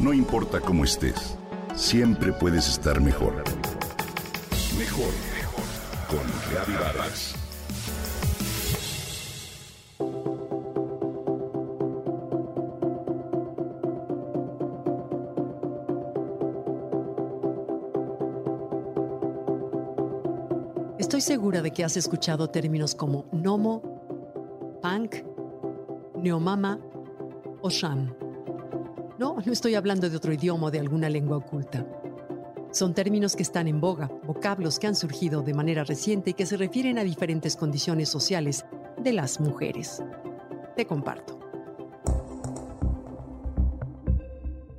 No importa cómo estés, siempre puedes estar mejor. Mejor, mejor. Con Reavivadas. Estoy segura de que has escuchado términos como Nomo, Punk, Neomama o Sham. No, no estoy hablando de otro idioma o de alguna lengua oculta. Son términos que están en boga, vocablos que han surgido de manera reciente y que se refieren a diferentes condiciones sociales de las mujeres. Te comparto.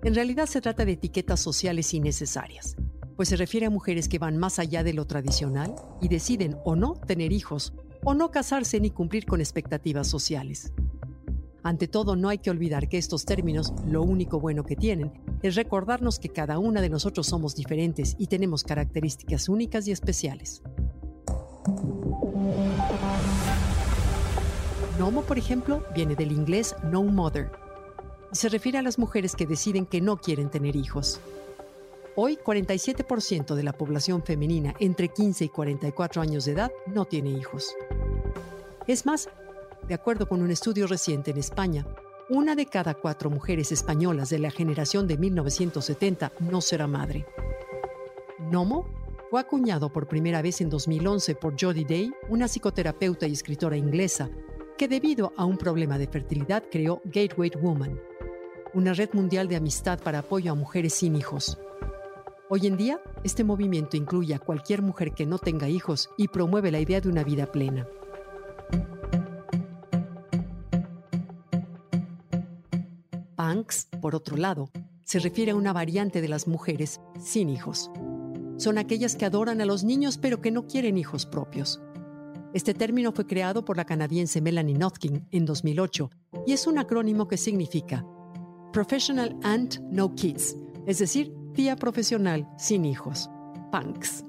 En realidad se trata de etiquetas sociales innecesarias, pues se refiere a mujeres que van más allá de lo tradicional y deciden o no tener hijos, o no casarse ni cumplir con expectativas sociales. Ante todo, no hay que olvidar que estos términos lo único bueno que tienen es recordarnos que cada una de nosotros somos diferentes y tenemos características únicas y especiales. Nomo, por ejemplo, viene del inglés no mother. Se refiere a las mujeres que deciden que no quieren tener hijos. Hoy, 47% de la población femenina entre 15 y 44 años de edad no tiene hijos. Es más, de acuerdo con un estudio reciente en España, una de cada cuatro mujeres españolas de la generación de 1970 no será madre. Nomo fue acuñado por primera vez en 2011 por Jodie Day, una psicoterapeuta y escritora inglesa, que debido a un problema de fertilidad creó Gateway Woman, una red mundial de amistad para apoyo a mujeres sin hijos. Hoy en día, este movimiento incluye a cualquier mujer que no tenga hijos y promueve la idea de una vida plena. Punks, por otro lado, se refiere a una variante de las mujeres sin hijos. Son aquellas que adoran a los niños pero que no quieren hijos propios. Este término fue creado por la canadiense Melanie Notkin en 2008 y es un acrónimo que significa Professional Aunt No Kids, es decir, tía profesional sin hijos, punks.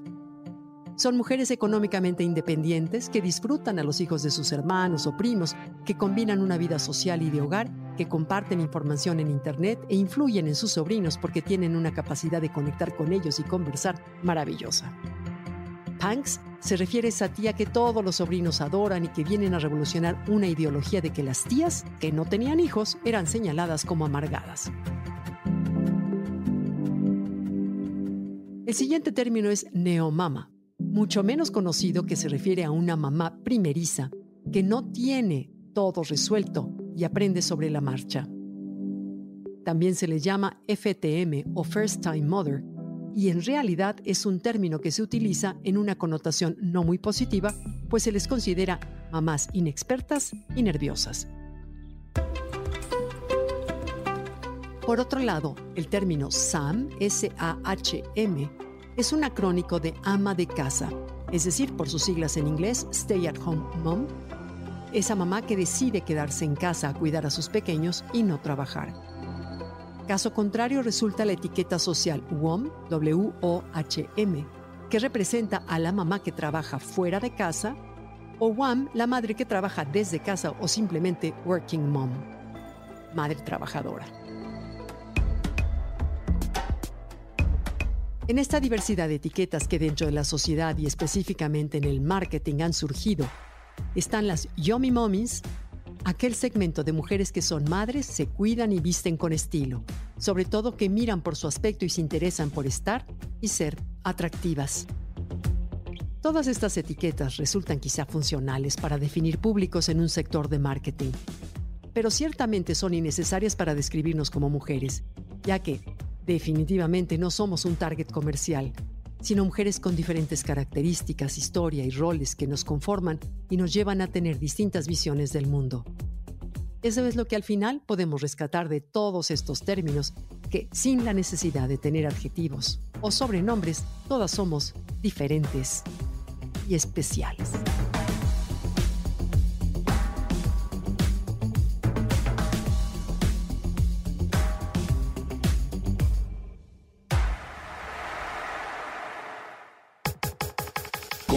Son mujeres económicamente independientes que disfrutan a los hijos de sus hermanos o primos, que combinan una vida social y de hogar que comparten información en Internet e influyen en sus sobrinos porque tienen una capacidad de conectar con ellos y conversar maravillosa. Punks se refiere a esa tía que todos los sobrinos adoran y que vienen a revolucionar una ideología de que las tías que no tenían hijos eran señaladas como amargadas. El siguiente término es neomama, mucho menos conocido que se refiere a una mamá primeriza que no tiene todo resuelto y aprende sobre la marcha. También se le llama FTM o First Time Mother, y en realidad es un término que se utiliza en una connotación no muy positiva, pues se les considera mamás inexpertas y nerviosas. Por otro lado, el término SAM, S-A-H-M, es un acrónico de ama de casa, es decir, por sus siglas en inglés, Stay at Home Mom, esa mamá que decide quedarse en casa a cuidar a sus pequeños y no trabajar. Caso contrario resulta la etiqueta social WOM, W-O-H-M, que representa a la mamá que trabaja fuera de casa, o WAM, la madre que trabaja desde casa o simplemente Working Mom, madre trabajadora. En esta diversidad de etiquetas que dentro de la sociedad y específicamente en el marketing han surgido están las Yomi Mommies, aquel segmento de mujeres que son madres, se cuidan y visten con estilo, sobre todo que miran por su aspecto y se interesan por estar y ser atractivas. Todas estas etiquetas resultan quizá funcionales para definir públicos en un sector de marketing, pero ciertamente son innecesarias para describirnos como mujeres, ya que definitivamente no somos un target comercial, sino mujeres con diferentes características, historia y roles que nos conforman y nos llevan a tener distintas visiones del mundo. Eso es lo que al final podemos rescatar de todos estos términos, que sin la necesidad de tener adjetivos o sobrenombres, todas somos diferentes y especiales.